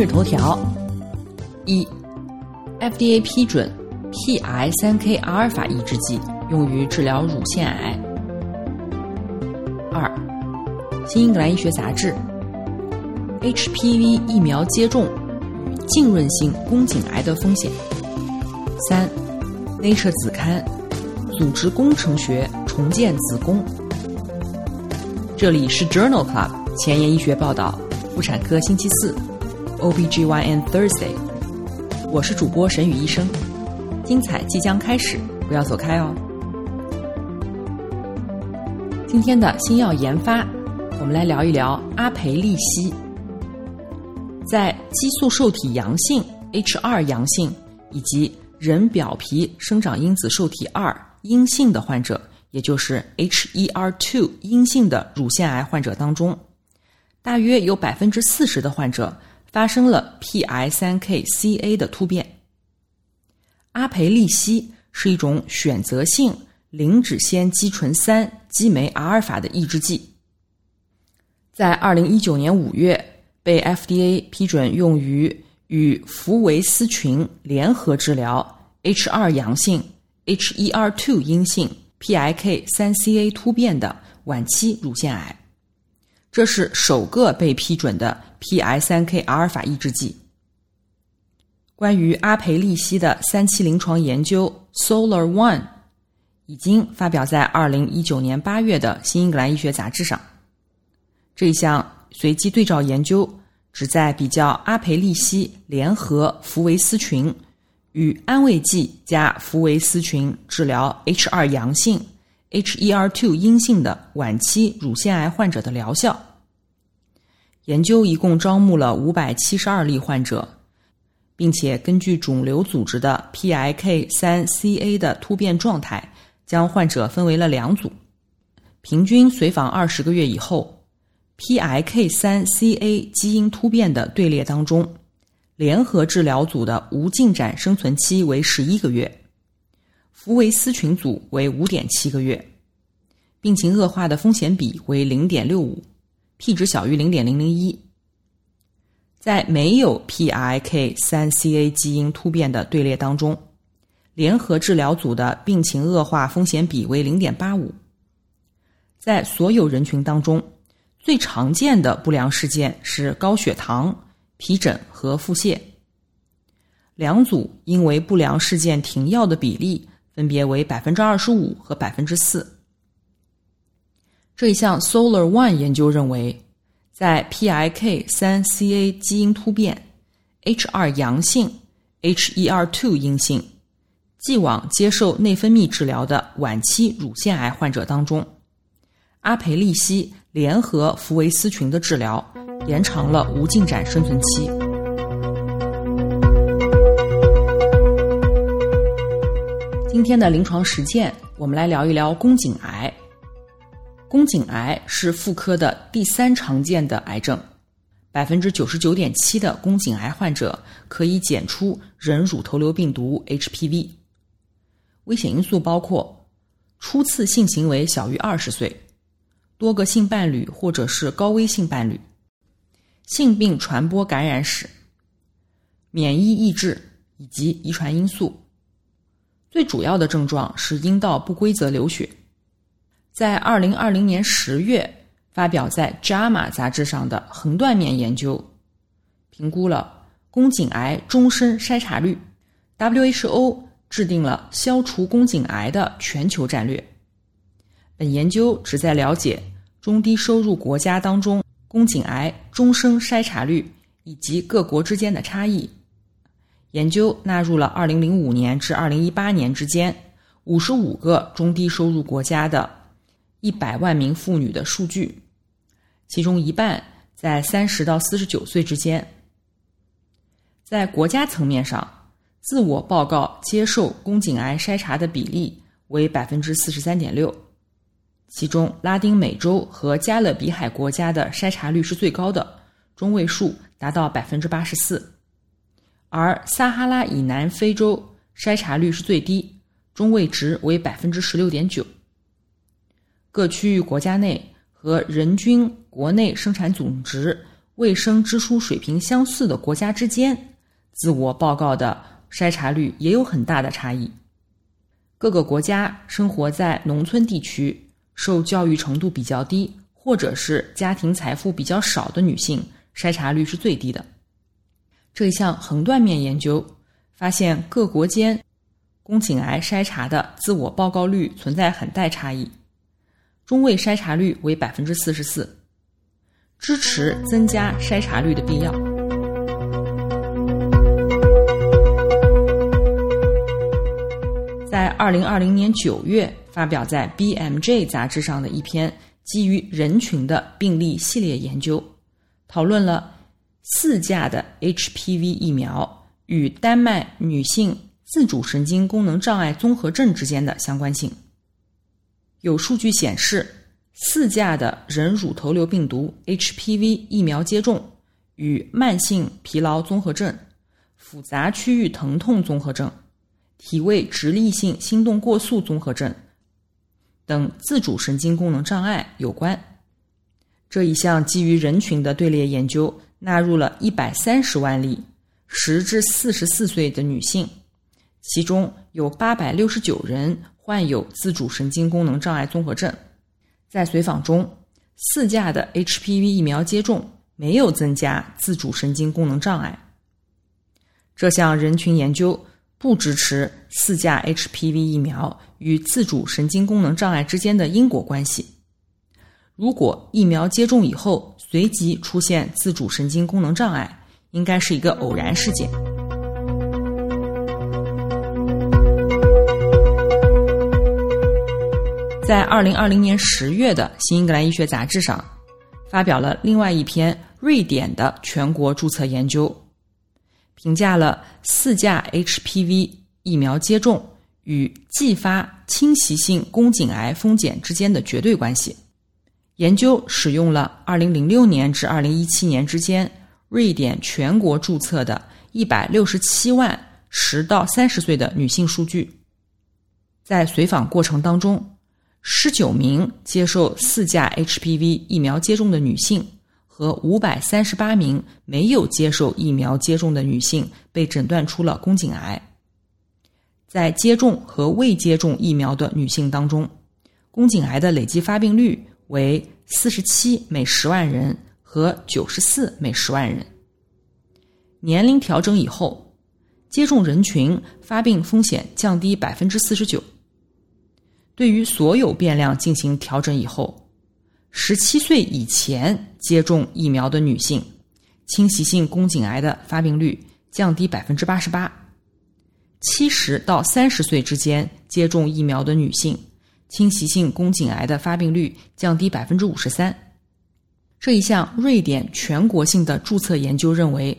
日头条：一，FDA 批准 PI 三 K 阿尔法抑制剂用于治疗乳腺癌。二，《新英格兰医学杂志》HPV 疫苗接种与浸润性宫颈癌的风险。三。Nature 子刊，组织工程学重建子宫。这里是 Journal Club 前沿医学报道，妇产科星期四，OBGYN Thursday。我是主播沈宇医生，精彩即将开始，不要走开哦。今天的新药研发，我们来聊一聊阿培利西。在激素受体阳性 （HR 阳性）以及人表皮生长因子受体二阴性的患者，也就是 HER2 阴性的乳腺癌患者当中，大约有百分之四十的患者发生了 PI3KCA 的突变。阿培利西是一种选择性磷脂酰肌醇三激酶阿尔法的抑制剂，在二零一九年五月被 FDA 批准用于。与福维斯群联合治疗 H2 阳性、HER2 阴性、PIK3CA 突变的晚期乳腺癌，这是首个被批准的 PI3K 阿尔法抑制剂。关于阿培利西的三期临床研究 Solar One 已经发表在二零一九年八月的新英格兰医学杂志上。这一项随机对照研究。旨在比较阿培利西联合福维斯群与安慰剂加福维斯群治疗 H2 阳性、HER2 阴性的晚期乳腺癌患者的疗效。研究一共招募了五百七十二例患者，并且根据肿瘤组织的 PIK3CA 的突变状态，将患者分为了两组，平均随访二十个月以后。PIK3CA 基因突变的队列当中，联合治疗组的无进展生存期为十一个月，福维斯群组为五点七个月，病情恶化的风险比为零点六五，P 值小于零点零零一。在没有 PIK3CA 基因突变的队列当中，联合治疗组的病情恶化风险比为零点八五。在所有人群当中。最常见的不良事件是高血糖、皮疹和腹泻。两组因为不良事件停药的比例分别为百分之二十五和百分之四。这一项 Solar One 研究认为，在 PIK3CA 基因突变、H2 阳性、HER2 阴性、既往接受内分泌治疗的晚期乳腺癌患者当中，阿培利西。联合福维斯群的治疗，延长了无进展生存期。今天的临床实践，我们来聊一聊宫颈癌。宫颈癌是妇科的第三常见的癌症，百分之九十九点七的宫颈癌患者可以检出人乳头瘤病毒 HPV。危险因素包括初次性行为小于二十岁。多个性伴侣或者是高危性伴侣，性病传播感染史，免疫抑制以及遗传因素。最主要的症状是阴道不规则流血。在二零二零年十月发表在《JAMA》杂志上的横断面研究，评估了宫颈癌终身筛查率。WHO 制定了消除宫颈癌的全球战略。本研究旨在了解中低收入国家当中宫颈癌终生筛查率以及各国之间的差异。研究纳入了2005年至2018年之间55个中低收入国家的100万名妇女的数据，其中一半在三十到四十九岁之间。在国家层面上，自我报告接受宫颈癌筛查的比例为百分之四十三点六，其中拉丁美洲和加勒比海国家的筛查率是最高的，中位数达到百分之八十四，而撒哈拉以南非洲筛查率是最低，中位值为百分之十六点九。各区域国家内和人均国内生产总值卫生支出水平相似的国家之间，自我报告的筛查率也有很大的差异。各个国家生活在农村地区、受教育程度比较低或者是家庭财富比较少的女性，筛查率是最低的。这一项横断面研究发现，各国间宫颈癌筛查的自我报告率存在很大差异。中位筛查率为百分之四十四，支持增加筛查率的必要。在二零二零年九月发表在《BMJ》杂志上的一篇基于人群的病例系列研究，讨论了四价的 HPV 疫苗与丹麦女性自主神经功能障碍综合症之间的相关性。有数据显示，四价的人乳头瘤病毒 HPV 疫苗接种与慢性疲劳综合症、复杂区域疼痛综合症、体位直立性心动过速综合症等自主神经功能障碍有关。这一项基于人群的队列研究纳入了一百三十万例十至四十四岁的女性，其中有八百六十九人。患有自主神经功能障碍综合症，在随访中，四价的 HPV 疫苗接种没有增加自主神经功能障碍。这项人群研究不支持四价 HPV 疫苗与自主神经功能障碍之间的因果关系。如果疫苗接种以后随即出现自主神经功能障碍，应该是一个偶然事件。在二零二零年十月的《新英格兰医学杂志》上，发表了另外一篇瑞典的全国注册研究，评价了四价 HPV 疫苗接种与继发侵袭性宫颈癌风险之间的绝对关系。研究使用了二零零六年至二零一七年之间瑞典全国注册的一百六十七万十到三十岁的女性数据，在随访过程当中。十九名接受四价 HPV 疫苗接种的女性和五百三十八名没有接受疫苗接种的女性被诊断出了宫颈癌。在接种和未接种疫苗的女性当中，宫颈癌的累计发病率为四十七每十万人和九十四每十万人。年龄调整以后，接种人群发病风险降低百分之四十九。对于所有变量进行调整以后，十七岁以前接种疫苗的女性，侵袭性宫颈癌的发病率降低百分之八十八；七十到三十岁之间接种疫苗的女性，侵袭性宫颈癌的发病率降低百分之五十三。这一项瑞典全国性的注册研究认为，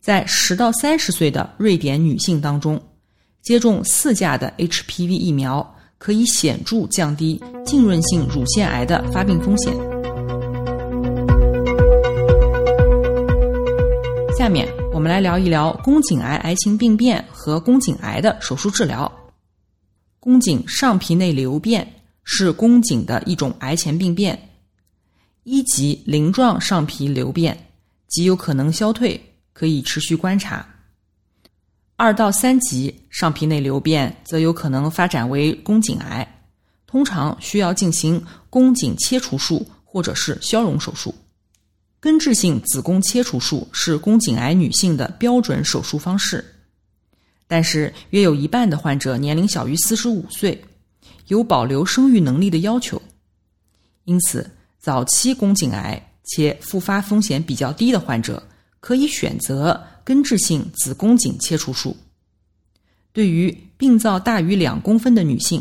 在十到三十岁的瑞典女性当中，接种四价的 HPV 疫苗。可以显著降低浸润性乳腺癌的发病风险。下面我们来聊一聊宫颈癌癌情病变和宫颈癌的手术治疗。宫颈上皮内瘤变是宫颈的一种癌前病变，一级鳞状上皮瘤变极有可能消退，可以持续观察。二到三级上皮内瘤变则有可能发展为宫颈癌，通常需要进行宫颈切除术或者是消融手术。根治性子宫切除术是宫颈癌女性的标准手术方式，但是约有一半的患者年龄小于四十五岁，有保留生育能力的要求，因此早期宫颈癌且复发风险比较低的患者可以选择。根治性子宫颈切除术，对于病灶大于两公分的女性，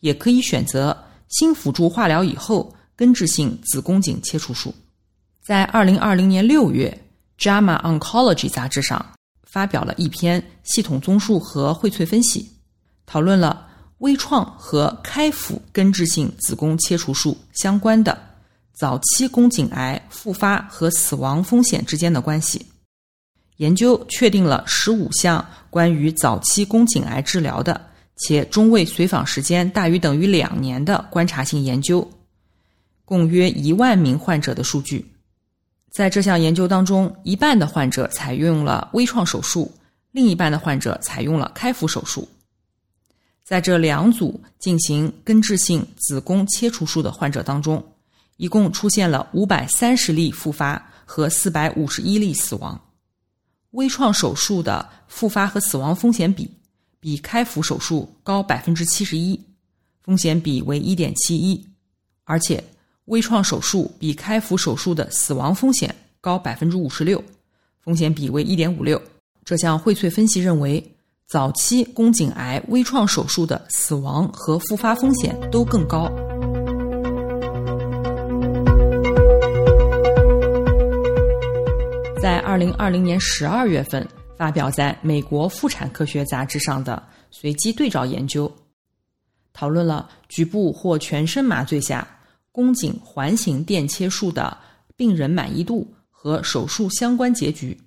也可以选择新辅助化疗以后根治性子宫颈切除术。在二零二零年六月，《JAMA Oncology》杂志上发表了一篇系统综述和荟萃分析，讨论了微创和开腹根治性子宫切除术相关的早期宫颈癌复发和死亡风险之间的关系。研究确定了十五项关于早期宫颈癌治疗的且中位随访时间大于等于两年的观察性研究，共约一万名患者的数据。在这项研究当中，一半的患者采用了微创手术，另一半的患者采用了开腹手术。在这两组进行根治性子宫切除术的患者当中，一共出现了五百三十例复发和四百五十一例死亡。微创手术的复发和死亡风险比比开腹手术高百分之七十一，风险比为一点七一，而且微创手术比开腹手术的死亡风险高百分之五十六，风险比为一点五六。这项荟萃分析认为，早期宫颈癌微创手术的死亡和复发风险都更高。在二零二零年十二月份发表在美国妇产科学杂志上的随机对照研究，讨论了局部或全身麻醉下宫颈环形电切术的病人满意度和手术相关结局。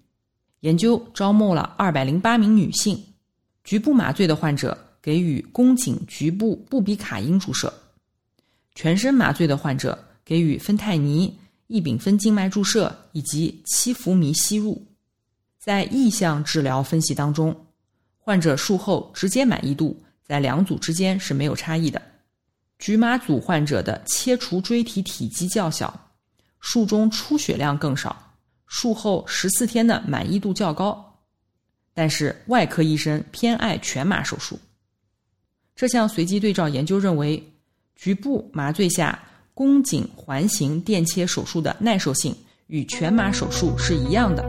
研究招募了二百零八名女性，局部麻醉的患者给予宫颈局部布比卡因注射，全身麻醉的患者给予芬太尼。异丙酚静脉注射以及七氟醚吸入，在意向治疗分析当中，患者术后直接满意度在两组之间是没有差异的。局麻组患者的切除锥体体积较小，术中出血量更少，术后十四天的满意度较高。但是外科医生偏爱全麻手术。这项随机对照研究认为，局部麻醉下。宫颈环形电切手术的耐受性与全麻手术是一样的。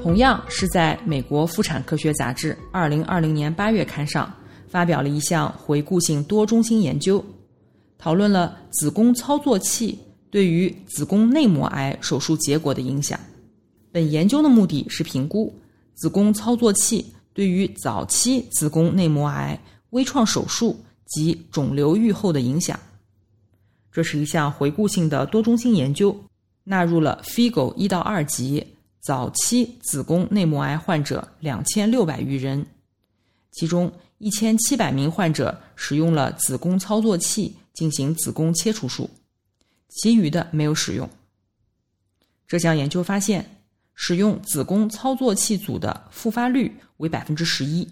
同样是在美国妇产科学杂志二零二零年八月刊上发表了一项回顾性多中心研究，讨论了子宫操作器对于子宫内膜癌手术结果的影响。本研究的目的是评估子宫操作器。对于早期子宫内膜癌微创手术及肿瘤愈后的影响，这是一项回顾性的多中心研究，纳入了 FIGO 一到二级早期子宫内膜癌患者两千六百余人，其中一千七百名患者使用了子宫操作器进行子宫切除术，其余的没有使用。这项研究发现。使用子宫操作器组的复发率为百分之十一，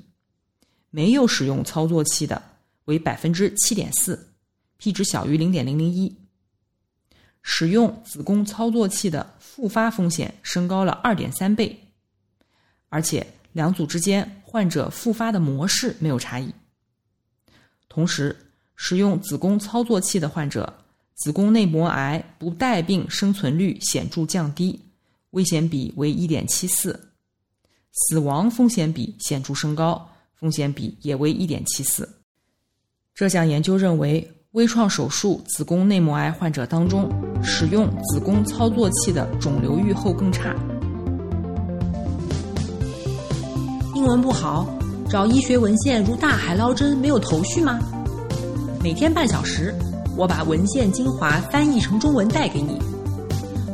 没有使用操作器的为百分之七点四，p 值小于零点零零一。使用子宫操作器的复发风险升高了二点三倍，而且两组之间患者复发的模式没有差异。同时，使用子宫操作器的患者，子宫内膜癌不带病生存率显著降低。危险比为一点七四，死亡风险比显著升高，风险比也为一点七四。这项研究认为，微创手术子宫内膜癌患者当中，使用子宫操作器的肿瘤愈后更差。英文不好，找医学文献如大海捞针，没有头绪吗？每天半小时，我把文献精华翻译成中文带给你。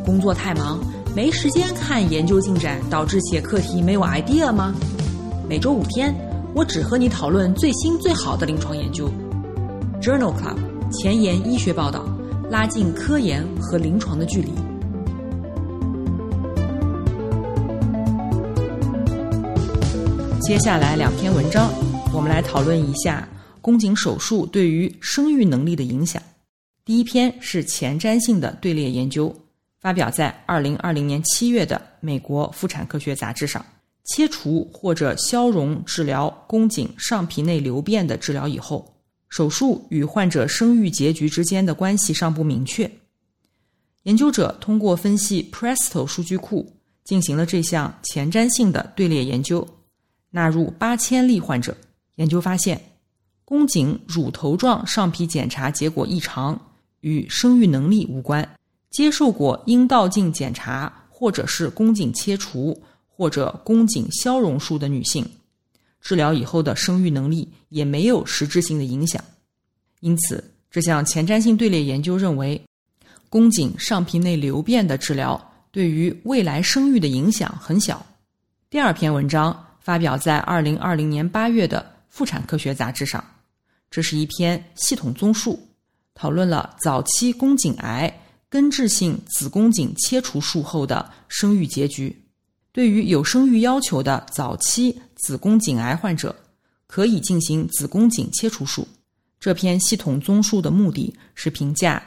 工作太忙。没时间看研究进展，导致写课题没有 idea 吗？每周五天，我只和你讨论最新最好的临床研究。Journal Club 前沿医学报道，拉近科研和临床的距离。接下来两篇文章，我们来讨论一下宫颈手术对于生育能力的影响。第一篇是前瞻性的队列研究。发表在二零二零年七月的美国妇产科学杂志上。切除或者消融治疗宫颈上皮内瘤变的治疗以后，手术与患者生育结局之间的关系尚不明确。研究者通过分析 Presto 数据库进行了这项前瞻性的队列研究，纳入八千例患者。研究发现，宫颈乳头状上皮检查结果异常，与生育能力无关。接受过阴道镜检查或者是宫颈切除或者宫颈消融术的女性，治疗以后的生育能力也没有实质性的影响。因此，这项前瞻性队列研究认为，宫颈上皮内瘤变的治疗对于未来生育的影响很小。第二篇文章发表在二零二零年八月的《妇产科学杂志》上。这是一篇系统综述，讨论了早期宫颈癌根治性子宫颈切除术后的生育结局。对于有生育要求的早期子宫颈癌患者，可以进行子宫颈切除术。这篇系统综述的目的是评价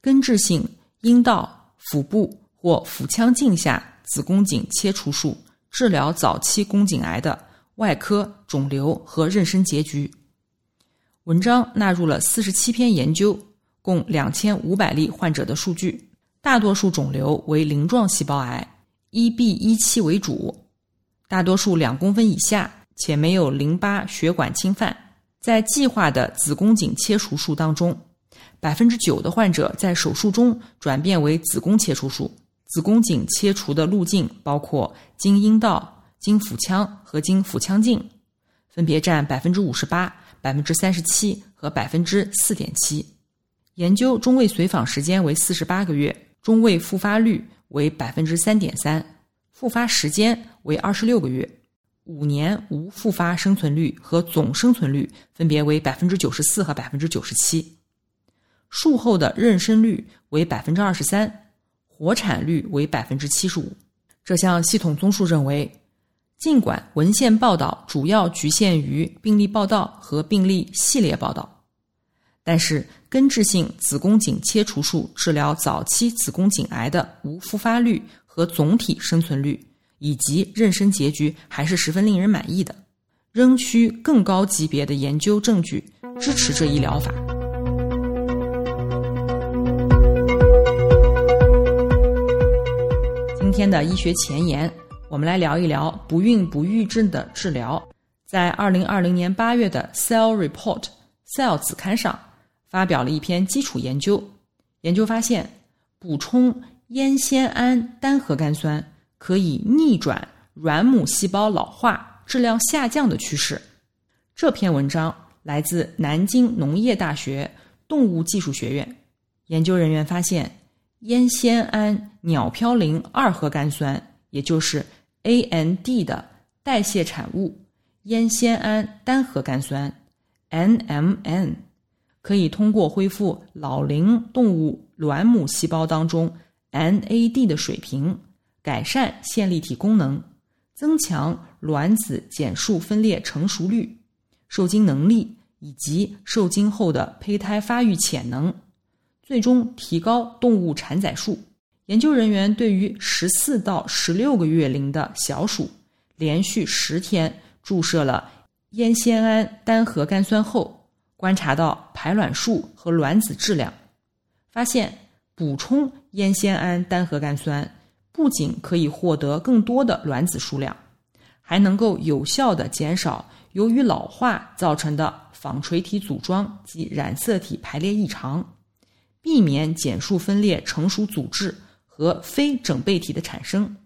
根治性阴道、腹部或腹腔镜下子宫颈切除术治疗早期宫颈癌的外科肿瘤和妊娠结局。文章纳入了四十七篇研究，共两千五百例患者的数据，大多数肿瘤为鳞状细胞癌，E B 一期为主，大多数两公分以下，且没有淋巴血管侵犯。在计划的子宫颈切除术当中，百分之九的患者在手术中转变为子宫切除术。子宫颈切除的路径包括经阴道、经腹腔和经腹腔镜，分别占百分之五十八。百分之三十七和百分之四点七，研究中位随访时间为四十八个月，中位复发率为百分之三点三，复发时间为二十六个月，五年无复发生存率和总生存率分别为百分之九十四和百分之九十七，术后的妊娠率为百分之二十三，活产率为百分之七十五。这项系统综述认为。尽管文献报道主要局限于病例报道和病例系列报道，但是根治性子宫颈切除术治疗早期子宫颈癌的无复发率和总体生存率以及妊娠结局还是十分令人满意的，仍需更高级别的研究证据支持这一疗法。今天的医学前沿。我们来聊一聊不孕不育症的治疗。在二零二零年八月的《Cell Report》Cell 子刊上，发表了一篇基础研究。研究发现，补充烟酰胺单核苷酸可以逆转软母细胞老化、质量下降的趋势。这篇文章来自南京农业大学动物技术学院。研究人员发现，烟酰胺鸟嘌呤二核苷酸，也就是 AND 的代谢产物烟酰胺单核苷酸 NMN 可以通过恢复老龄动物卵母细胞当中 NAD 的水平，改善线粒体功能，增强卵子减数分裂成熟率、受精能力以及受精后的胚胎发育潜能，最终提高动物产仔数。研究人员对于十四到十六个月龄的小鼠，连续十天注射了烟酰胺单核苷酸后，观察到排卵数和卵子质量，发现补充烟酰胺单核苷酸不仅可以获得更多的卵子数量，还能够有效的减少由于老化造成的纺锤体组装及染色体排列异常，避免减数分裂成熟组织。和非整倍体的产生，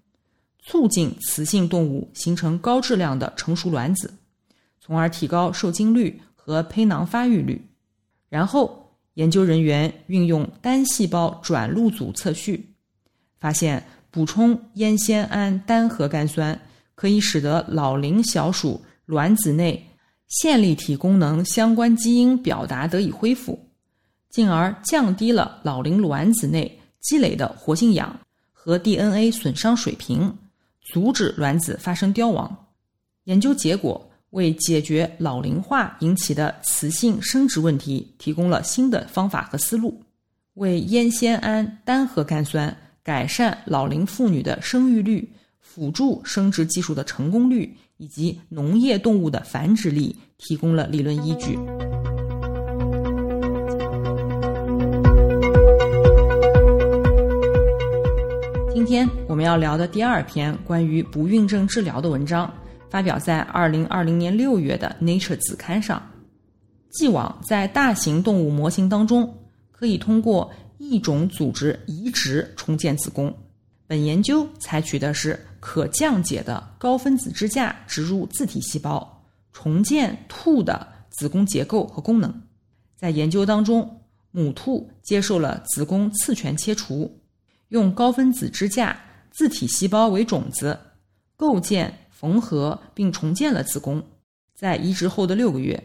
促进雌性动物形成高质量的成熟卵子，从而提高受精率和胚囊发育率。然后，研究人员运用单细胞转录组测序，发现补充烟酰胺单核苷酸可以使得老龄小鼠卵子内线粒体功能相关基因表达得以恢复，进而降低了老龄卵子内。积累的活性氧和 DNA 损伤水平，阻止卵子发生凋亡。研究结果为解决老龄化引起的雌性生殖问题提供了新的方法和思路，为烟酰胺单核苷酸改善老龄妇女的生育率、辅助生殖技术的成功率以及农业动物的繁殖力提供了理论依据。今天我们要聊的第二篇关于不孕症治疗的文章，发表在二零二零年六月的《Nature》子刊上。既往在大型动物模型当中，可以通过异种组织移植重建子宫。本研究采取的是可降解的高分子支架植入自体细胞，重建兔的子宫结构和功能。在研究当中，母兔接受了子宫次全切除，用高分子支架自体细胞为种子，构建、缝合并重建了子宫。在移植后的六个月。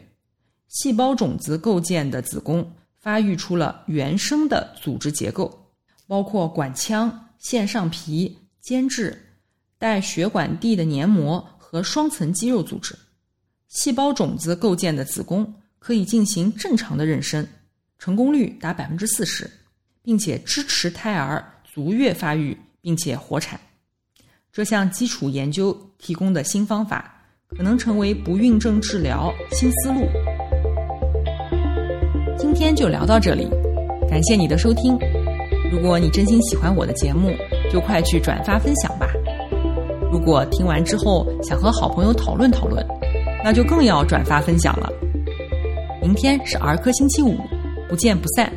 细胞种子构建的子宫发育出了原生的组织结构，包括管腔、腺上皮、间质、带血管蒂的黏膜和双层肌肉组织。细胞种子构建的子宫可以进行正常的妊娠，成功率达百分之四十，并且支持胎儿足月发育，并且活产。这项基础研究提供的新方法，可能成为不孕症治疗新思路。今天就聊到这里，感谢你的收听。如果你真心喜欢我的节目，就快去转发分享吧。如果听完之后想和好朋友讨论讨论，那就更要转发分享了。明天是儿科星期五，不见不散。